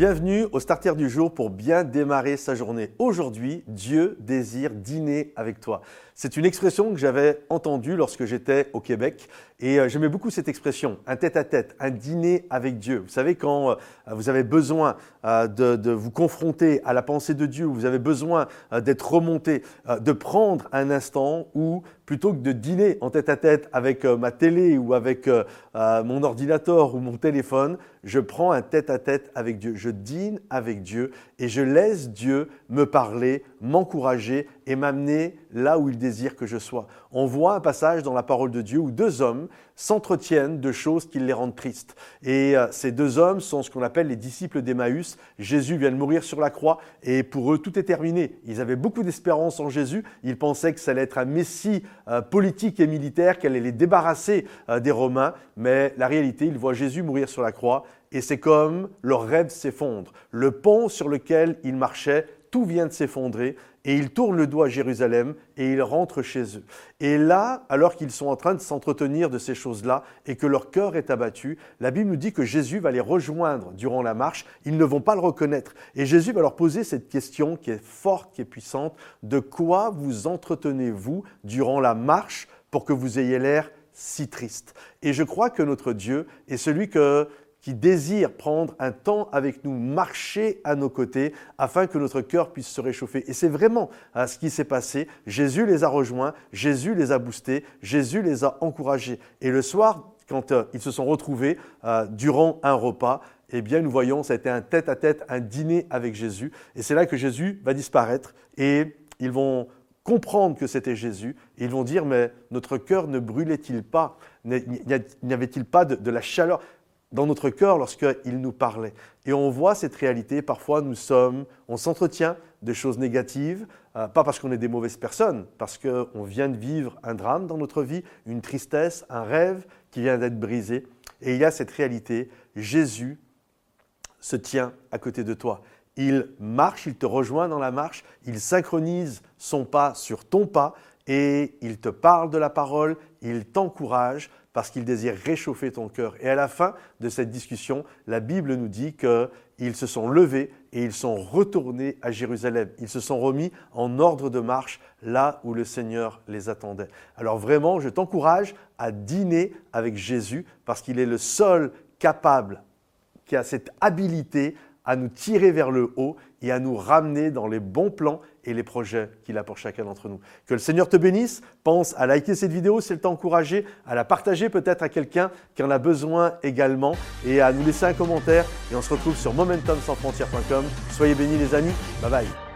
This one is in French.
bienvenue au starter du jour pour bien démarrer sa journée. Aujourd'hui, Dieu désire dîner avec toi. C'est une expression que j'avais entendue lorsque j'étais au Québec et euh, j'aimais beaucoup cette expression, un tête-à-tête, un dîner avec Dieu. Vous savez, quand euh, vous avez besoin euh, de, vous confronter à la pensée de Dieu, vous avez besoin d'être remonté, de prendre un instant où, plutôt que de dîner en tête-à-tête avec ma télé ou avec mon ordinateur ou mon téléphone, je prends un tête-à-tête avec Dieu. Je dîne avec Dieu et je laisse Dieu me parler, m'encourager et m'amener là où il désire que je sois. On voit un passage dans la parole de Dieu où deux hommes s'entretiennent de choses qui les rendent tristes. Et euh, ces deux hommes sont ce qu'on appelle les disciples d'Emmaüs. Jésus vient de mourir sur la croix et pour eux tout est terminé. Ils avaient beaucoup d'espérance en Jésus. Ils pensaient que ça allait être un messie euh, politique et militaire, qu'elle allait les débarrasser euh, des Romains. Mais la réalité, ils voient Jésus mourir sur la croix et c'est comme leur rêve s'effondre. Le pont sur lequel ils marchaient tout vient de s'effondrer et ils tournent le dos à Jérusalem et ils rentrent chez eux. Et là, alors qu'ils sont en train de s'entretenir de ces choses-là et que leur cœur est abattu, la Bible nous dit que Jésus va les rejoindre durant la marche. Ils ne vont pas le reconnaître. Et Jésus va leur poser cette question qui est forte, qui est puissante. De quoi vous entretenez-vous durant la marche pour que vous ayez l'air si triste? Et je crois que notre Dieu est celui que qui désire prendre un temps avec nous, marcher à nos côtés, afin que notre cœur puisse se réchauffer. Et c'est vraiment hein, ce qui s'est passé. Jésus les a rejoints, Jésus les a boostés, Jésus les a encouragés. Et le soir, quand euh, ils se sont retrouvés euh, durant un repas, eh bien, nous voyons, ça a été un tête-à-tête, un dîner avec Jésus. Et c'est là que Jésus va disparaître et ils vont comprendre que c'était Jésus. Et ils vont dire, mais notre cœur ne brûlait-il pas? N'y avait-il pas de la chaleur? Dans notre cœur lorsqu'il nous parlait. Et on voit cette réalité, parfois nous sommes, on s'entretient de choses négatives, euh, pas parce qu'on est des mauvaises personnes, parce qu'on vient de vivre un drame dans notre vie, une tristesse, un rêve qui vient d'être brisé. Et il y a cette réalité, Jésus se tient à côté de toi. Il marche, il te rejoint dans la marche, il synchronise son pas sur ton pas et il te parle de la parole, il t'encourage parce qu'il désire réchauffer ton cœur. Et à la fin de cette discussion, la Bible nous dit qu'ils se sont levés et ils sont retournés à Jérusalem. Ils se sont remis en ordre de marche là où le Seigneur les attendait. Alors vraiment, je t'encourage à dîner avec Jésus parce qu'il est le seul capable qui a cette habilité à nous tirer vers le haut et à nous ramener dans les bons plans et les projets qu'il a pour chacun d'entre nous. Que le Seigneur te bénisse. Pense à liker cette vidéo si elle t'a encouragé, à la partager peut-être à quelqu'un qui en a besoin également et à nous laisser un commentaire. Et on se retrouve sur momentumsansfrontières.com. Soyez bénis les amis. Bye bye.